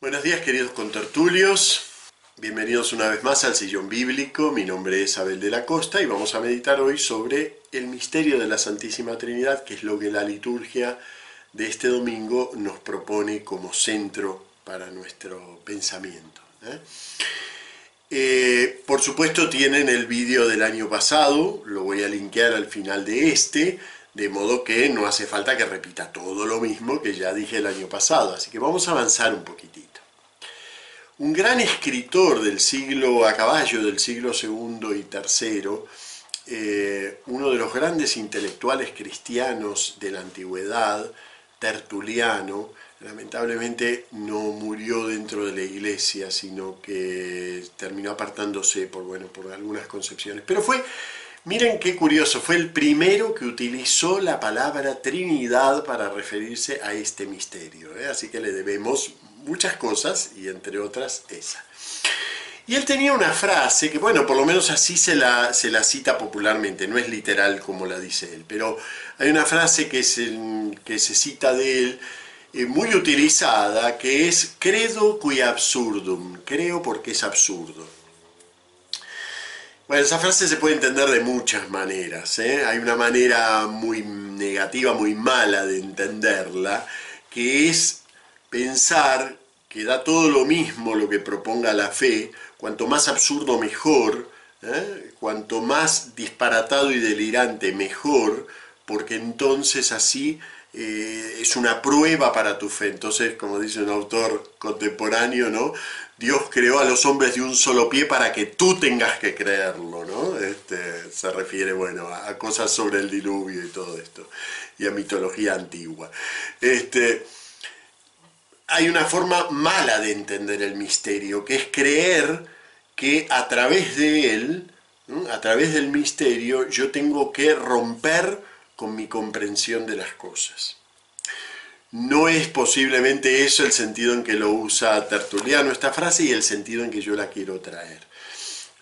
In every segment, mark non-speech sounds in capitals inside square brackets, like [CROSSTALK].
Buenos días queridos contertulios, bienvenidos una vez más al Sillón Bíblico, mi nombre es Abel de la Costa y vamos a meditar hoy sobre el misterio de la Santísima Trinidad, que es lo que la liturgia de este domingo nos propone como centro para nuestro pensamiento. ¿eh? Eh, por supuesto tienen el vídeo del año pasado, lo voy a linkear al final de este, de modo que no hace falta que repita todo lo mismo que ya dije el año pasado, así que vamos a avanzar un poquitito. Un gran escritor del siglo, a caballo del siglo segundo y tercero, eh, uno de los grandes intelectuales cristianos de la antigüedad, Tertuliano, lamentablemente no murió dentro de la iglesia, sino que terminó apartándose por, bueno, por algunas concepciones. Pero fue Miren qué curioso, fue el primero que utilizó la palabra Trinidad para referirse a este misterio. ¿eh? Así que le debemos muchas cosas y entre otras esa. Y él tenía una frase que, bueno, por lo menos así se la, se la cita popularmente, no es literal como la dice él, pero hay una frase que se, que se cita de él eh, muy utilizada que es credo qui absurdum, creo porque es absurdo. Bueno, esa frase se puede entender de muchas maneras. ¿eh? Hay una manera muy negativa, muy mala de entenderla, que es pensar que da todo lo mismo lo que proponga la fe, cuanto más absurdo mejor, ¿eh? cuanto más disparatado y delirante mejor, porque entonces así eh, es una prueba para tu fe. Entonces, como dice un autor contemporáneo, ¿no? Dios creó a los hombres de un solo pie para que tú tengas que creerlo, ¿no? Este, se refiere, bueno, a, cosas sobre el diluvio y todo esto, y a mitología antigua. Este, hay una forma mala de entender el misterio, que es creer que a través de él, a través del misterio, yo tengo que romper con mi comprensión de las cosas. No es posiblemente eso el sentido en que lo usa Tertuliano esta frase y el sentido en que yo la quiero traer.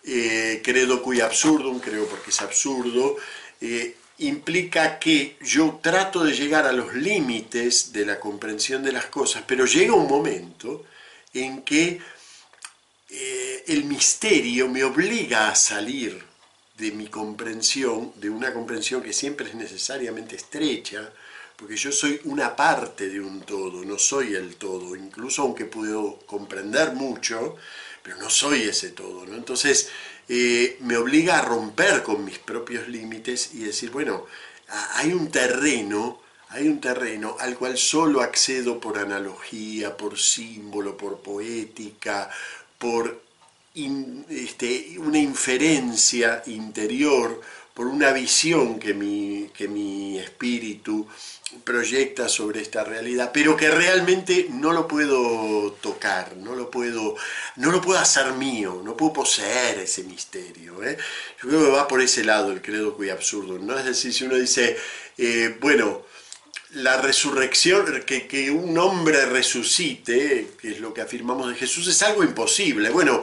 Eh, credo cui absurdum, creo porque es absurdo, eh, implica que yo trato de llegar a los límites de la comprensión de las cosas, pero llega un momento en que eh, el misterio me obliga a salir de mi comprensión, de una comprensión que siempre es necesariamente estrecha, porque yo soy una parte de un todo, no soy el todo, incluso aunque puedo comprender mucho, pero no soy ese todo. ¿no? Entonces eh, me obliga a romper con mis propios límites y decir, bueno, hay un terreno, hay un terreno al cual solo accedo por analogía, por símbolo, por poética, por este, una inferencia interior, por una visión que mi, que mi espíritu proyecta sobre esta realidad, pero que realmente no lo puedo tocar, no lo puedo, no lo puedo hacer mío, no puedo poseer ese misterio. ¿eh? Yo creo que va por ese lado el credo que absurdo. Es decir, si uno dice, eh, bueno, la resurrección, que, que, un hombre resucite, que es lo que afirmamos de Jesús, es algo imposible. Bueno,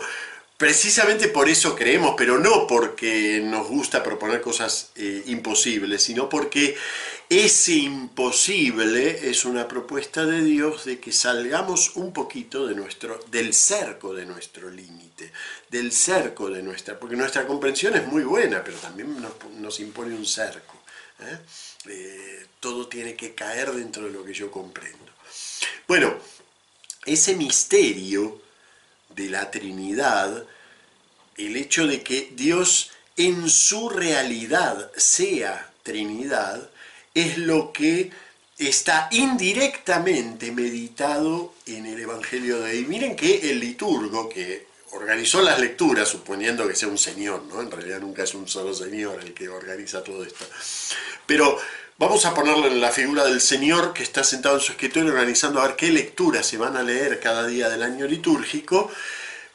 Precisamente por eso creemos, pero no porque nos gusta proponer cosas eh, imposibles, sino porque ese imposible es una propuesta de Dios de que salgamos un poquito de nuestro, del cerco de nuestro límite, del cerco de nuestra, porque nuestra comprensión es muy buena, pero también nos, impone un cerco. ¿eh? Eh, todo tiene que caer dentro de lo que yo comprendo. Bueno, ese misterio de la Trinidad, el hecho de que Dios en su realidad sea Trinidad, es lo que está indirectamente meditado en el Evangelio de hoy. Miren que el liturgo que organizó las lecturas, suponiendo que sea un señor, ¿no? En realidad nunca es un solo señor el que organiza todo esto. Pero Vamos a ponerlo en la figura del Señor que está sentado en su escritorio organizando a ver qué lecturas se van a leer cada día del año litúrgico.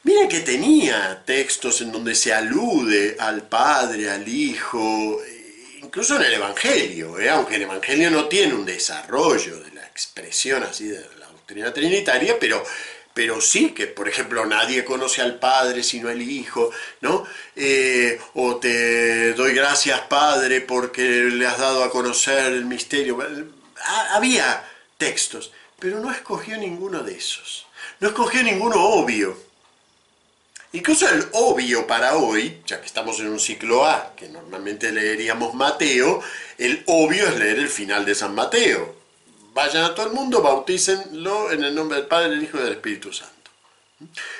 Miren que tenía textos en donde se alude al Padre, al Hijo, incluso en el Evangelio, ¿eh? aunque el Evangelio no tiene un desarrollo de la expresión así de la doctrina trinitaria, pero pero sí que, por ejemplo, nadie conoce al Padre sino el Hijo, ¿no? Eh, o te doy gracias, Padre, porque le has dado a conocer el misterio. Había textos, pero no escogió ninguno de esos. No escogió ninguno obvio. Incluso el obvio para hoy, ya que estamos en un ciclo A, que normalmente leeríamos Mateo, el obvio es leer el final de San Mateo. Vayan a todo el mundo, bautícenlo en el nombre del Padre, del Hijo y del Espíritu Santo.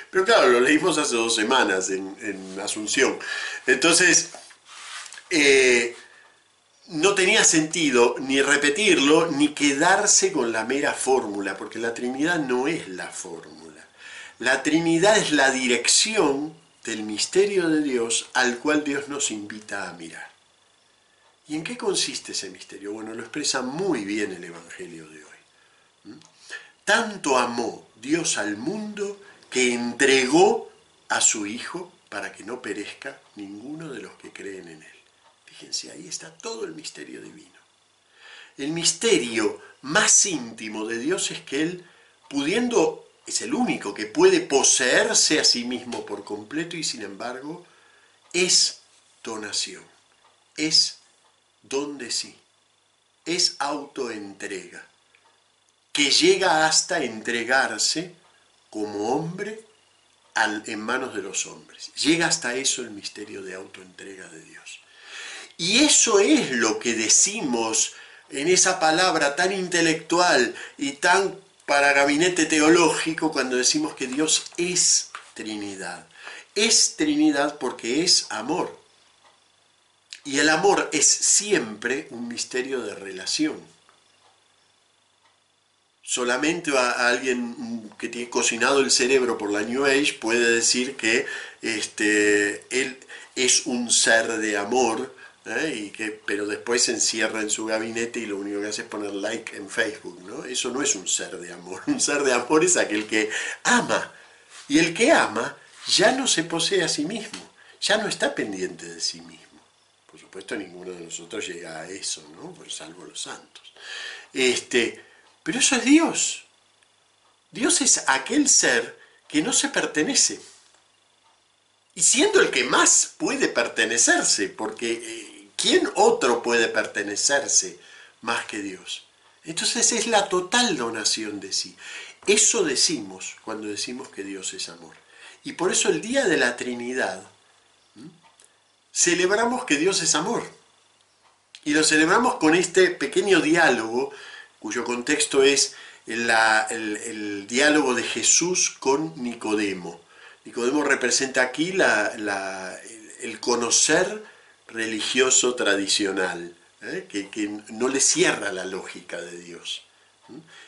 Pero claro, lo leímos hace dos semanas en, Asunción. Entonces, eh, no tenía sentido ni repetirlo ni quedarse con la mera fórmula, porque la Trinidad no es la fórmula. La Trinidad es la dirección del misterio de Dios al cual Dios nos invita a mirar. ¿Y en qué consiste ese misterio? Bueno, lo expresa muy bien el Evangelio de hoy. Tanto amó Dios al mundo que entregó a su Hijo para que no perezca ninguno de los que creen en Él. Fíjense, ahí está todo el misterio divino. El misterio más íntimo de Dios es que Él, pudiendo, es el único que puede poseerse a sí mismo por completo y sin embargo es donación, es don de sí, es autoentrega, que llega hasta entregarse como hombre en manos de los hombres. Llega hasta eso el misterio de autoentrega de Dios. Y eso es lo que decimos en esa palabra tan intelectual y tan para gabinete teológico cuando decimos que Dios es Trinidad. Es Trinidad porque es amor. Y el amor es siempre un misterio de relación solamente a alguien que tiene cocinado el cerebro por la New Age puede decir que este, él es un ser de amor, ¿eh? y que, pero después se encierra en su gabinete y lo único que hace es poner like en Facebook. ¿no? Eso no es un ser de amor. [LAUGHS] Un ser de amor es aquel que ama. Y el que ama ya no se posee a sí mismo, ya no está pendiente de sí mismo. Por supuesto, ninguno de nosotros llega a eso, ¿no? Por salvo los santos. Este, pero eso es Dios. Dios es aquel ser que no se pertenece. Y siendo el que más puede pertenecerse, porque eh, ¿quién otro puede pertenecerse más que Dios? Entonces es la total donación de sí. Eso decimos cuando decimos que Dios es amor. Y por eso el día de la Trinidad celebramos que Dios es amor. Y lo celebramos con este pequeño diálogo cuyo contexto es el, diálogo de Jesús con Nicodemo. Nicodemo representa aquí el conocer religioso tradicional, ¿eh? que, no le cierra la lógica de Dios.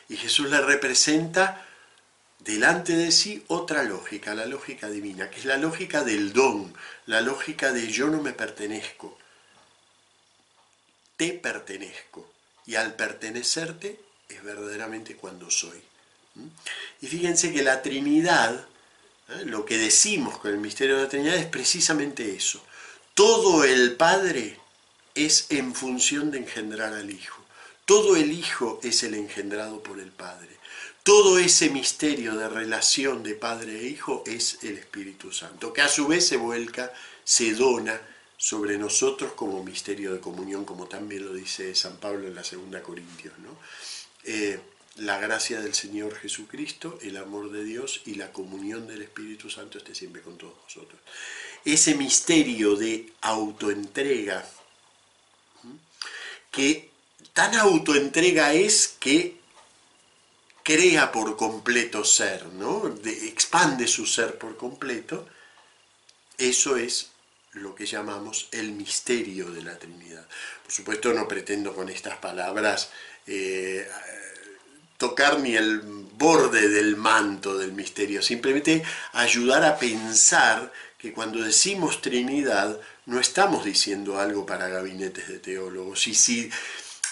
Y Jesús le representa delante de sí otra lógica, la lógica divina, que es la lógica del don, la lógica de yo no me pertenezco, te pertenezco y al pertenecerte es verdaderamente cuando soy. Y fíjense que la Trinidad, ¿eh? lo que decimos con el misterio de la Trinidad es precisamente eso. Todo el Padre es en función de engendrar al Hijo. Todo el Hijo es el engendrado por el Padre. Todo ese misterio de relación de Padre e Hijo es el Espíritu Santo, que a su vez se vuelca, se dona sobre nosotros como misterio de comunión, como también lo dice San Pablo en la segunda Corintios. ¿no? Eh, la gracia del Señor Jesucristo, el amor de Dios y la comunión del Espíritu Santo esté siempre con todos nosotros. Ese misterio de autoentrega, que tan autoentrega es que crea por completo ser, ¿no? expande su ser por completo, eso es lo que llamamos el misterio de la Trinidad. Por supuesto no pretendo con estas palabras eh, tocar ni el borde del manto del misterio, simplemente ayudar a pensar que cuando decimos Trinidad no estamos diciendo algo para gabinetes de teólogos. Y si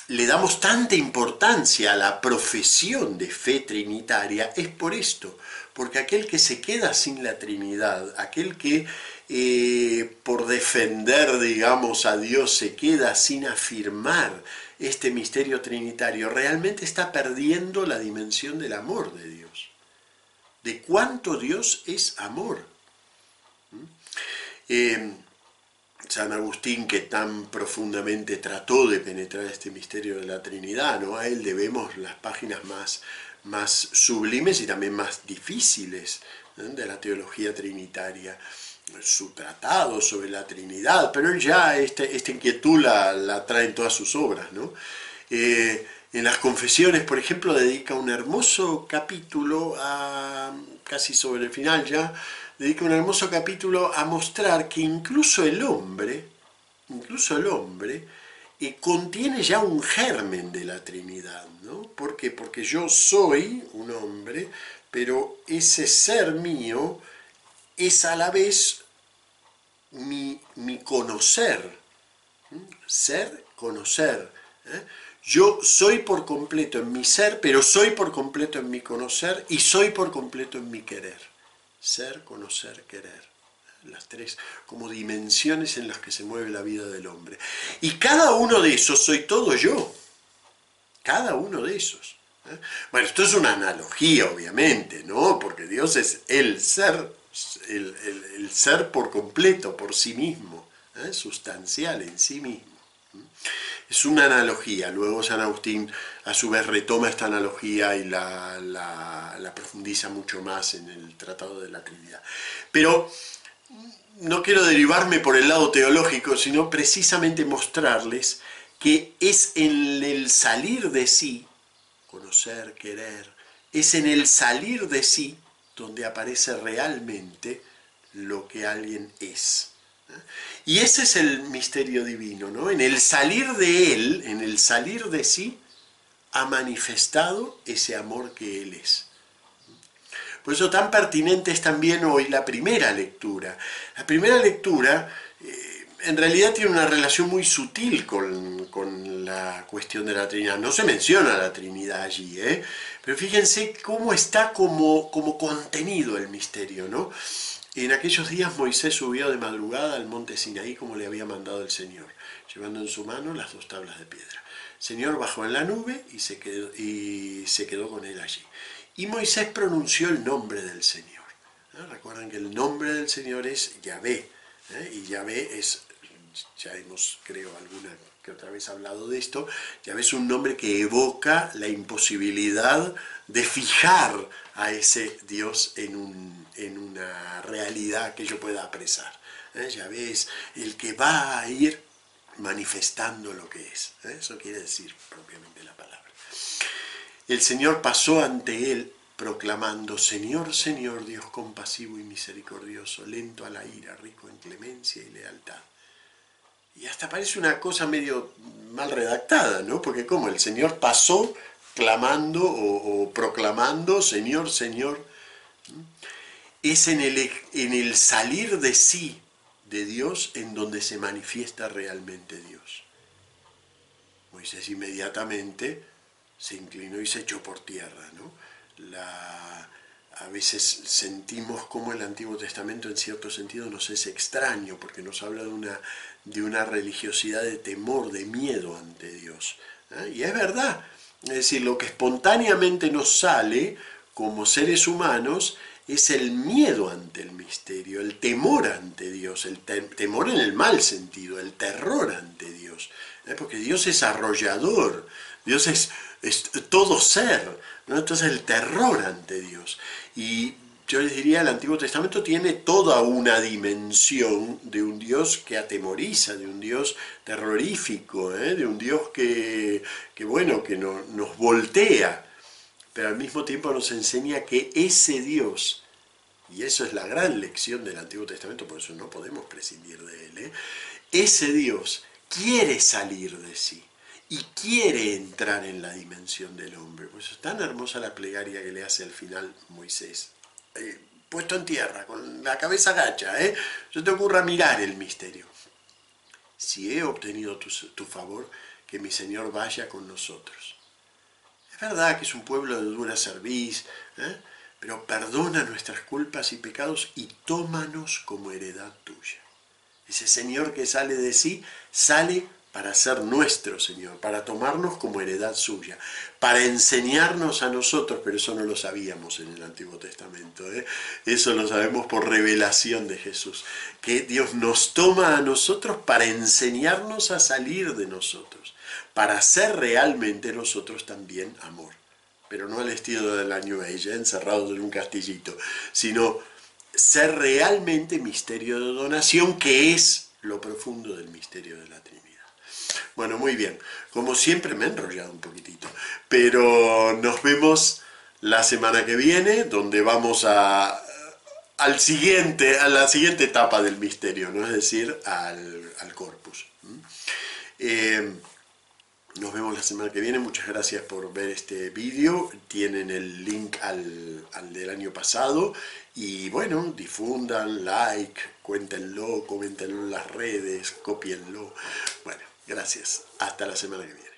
le damos tanta importancia a la profesión de fe trinitaria es por esto, porque aquel que se queda sin la Trinidad, aquel que eh, por defender, digamos, a Dios se queda sin afirmar este misterio trinitario, realmente está perdiendo la dimensión del amor de Dios, de cuánto Dios es amor. ¿Mm? Eh, San Agustín, que tan profundamente trató de penetrar este misterio de la Trinidad, ¿no? a él debemos las páginas más más sublimes y también más difíciles de la teología trinitaria su tratado sobre la Trinidad, pero él ya este, esta inquietud la, trae en todas sus obras. ¿no? Eh, en las confesiones, por ejemplo, dedica un hermoso capítulo, a, casi sobre el final ya, dedica un hermoso capítulo a mostrar que incluso el hombre, incluso el hombre, eh, contiene ya un germen de la Trinidad. ¿no? ¿Por qué? Porque yo soy un hombre, pero ese ser mío es a la vez mi, conocer. Ser, conocer. ¿eh? Yo soy por completo en mi ser, pero soy por completo en mi conocer y soy por completo en mi querer. Ser, conocer, querer. Las tres como dimensiones en las que se mueve la vida del hombre. Y cada uno de esos soy todo yo. Cada uno de esos. ¿eh? Bueno, esto es una analogía, obviamente, ¿no? Porque Dios es el ser, el, ser por completo, por sí mismo, ¿eh? sustancial en sí mismo. Es una analogía, luego San Agustín a su vez retoma esta analogía y la, la, profundiza mucho más en el Tratado de la Trinidad. Pero no quiero derivarme por el lado teológico, sino precisamente mostrarles que es en el salir de sí, conocer, querer, es en el salir de sí donde aparece realmente lo que alguien es. Y ese es el misterio divino, ¿no? En el salir de Él, en el salir de sí, ha manifestado ese amor que Él es. Por eso tan pertinente es también hoy la primera lectura. La primera lectura eh, en realidad tiene una relación muy sutil con, con, la cuestión de la Trinidad. No se menciona la Trinidad allí, ¿eh? pero fíjense cómo está como, como contenido el misterio, ¿no? En aquellos días Moisés subió de madrugada al monte Sinaí como le había mandado el Señor, llevando en su mano las dos tablas de piedra. El Señor bajó en la nube y se quedó, y se quedó con él allí. Y Moisés pronunció el nombre del Señor. Recuerden que el nombre del Señor es Yahvé. ¿eh? Y Yahvé es, ya hemos creo alguna que otra vez hablado de esto, Yahvé es un nombre que evoca la imposibilidad de fijar a ese Dios en, un, en una realidad que yo pueda apresar. ¿eh? Ya ves, el que va a ir manifestando lo que es. ¿eh? Eso quiere decir propiamente la palabra. El Señor pasó ante él proclamando, Señor, Señor, Dios compasivo y misericordioso, lento a la ira, rico en clemencia y lealtad. Y hasta parece una cosa medio mal redactada, ¿no? Porque como el Señor pasó clamando o, proclamando, Señor, Señor, es en el, en el salir de sí de Dios en donde se manifiesta realmente Dios. Moisés inmediatamente se inclinó y se echó por tierra. ¿no? La, a veces sentimos como el Antiguo Testamento en cierto sentido nos es extraño porque nos habla de una, de una religiosidad de temor, de miedo ante Dios. ¿eh? Y es verdad, es decir, lo que espontáneamente nos sale como seres humanos es el miedo ante el misterio, el temor ante Dios, el temor en el mal sentido, el terror ante Dios. ¿eh? Porque Dios es arrollador, Dios es, todo ser, ¿no? entonces el terror ante Dios. Y yo les diría, el Antiguo Testamento tiene toda una dimensión de un Dios que atemoriza, de un Dios terrorífico, ¿eh? de un Dios que, bueno, que nos voltea, pero al mismo tiempo nos enseña que ese Dios, y eso es la gran lección del Antiguo Testamento, por eso no podemos prescindir de él, ¿eh? ese Dios quiere salir de sí y quiere entrar en la dimensión del hombre. Por eso es tan hermosa la plegaria que le hace al final Moisés. Eh, puesto en tierra, con la cabeza gacha, ¿eh? se te ocurra mirar el misterio. Si he obtenido tu, favor, que mi Señor vaya con nosotros. Es verdad que es un pueblo de dura cerviz, ¿eh? pero perdona nuestras culpas y pecados y tómanos como heredad tuya. Ese Señor que sale de sí, sale para ser nuestro Señor, para tomarnos como heredad suya, para enseñarnos a nosotros, pero eso no lo sabíamos en el Antiguo Testamento, ¿eh? eso lo sabemos por revelación de Jesús, que Dios nos toma a nosotros para enseñarnos a salir de nosotros, para ser realmente nosotros también amor, pero no al estilo de la New encerrados en un castillito, sino ser realmente misterio de donación, que es lo profundo del misterio de la Trinidad. Bueno, muy bien. Como siempre me he enrollado un poquitito, pero nos vemos la semana que viene, donde vamos a, al siguiente, a la siguiente etapa del misterio, ¿no? es decir, al, corpus. Eh, nos vemos la semana que viene. Muchas gracias por ver este vídeo. Tienen el link al, al, del año pasado. Y bueno, difundan, like, cuéntenlo, coméntenlo en las redes, copienlo. Bueno, gracias. Hasta la semana que viene.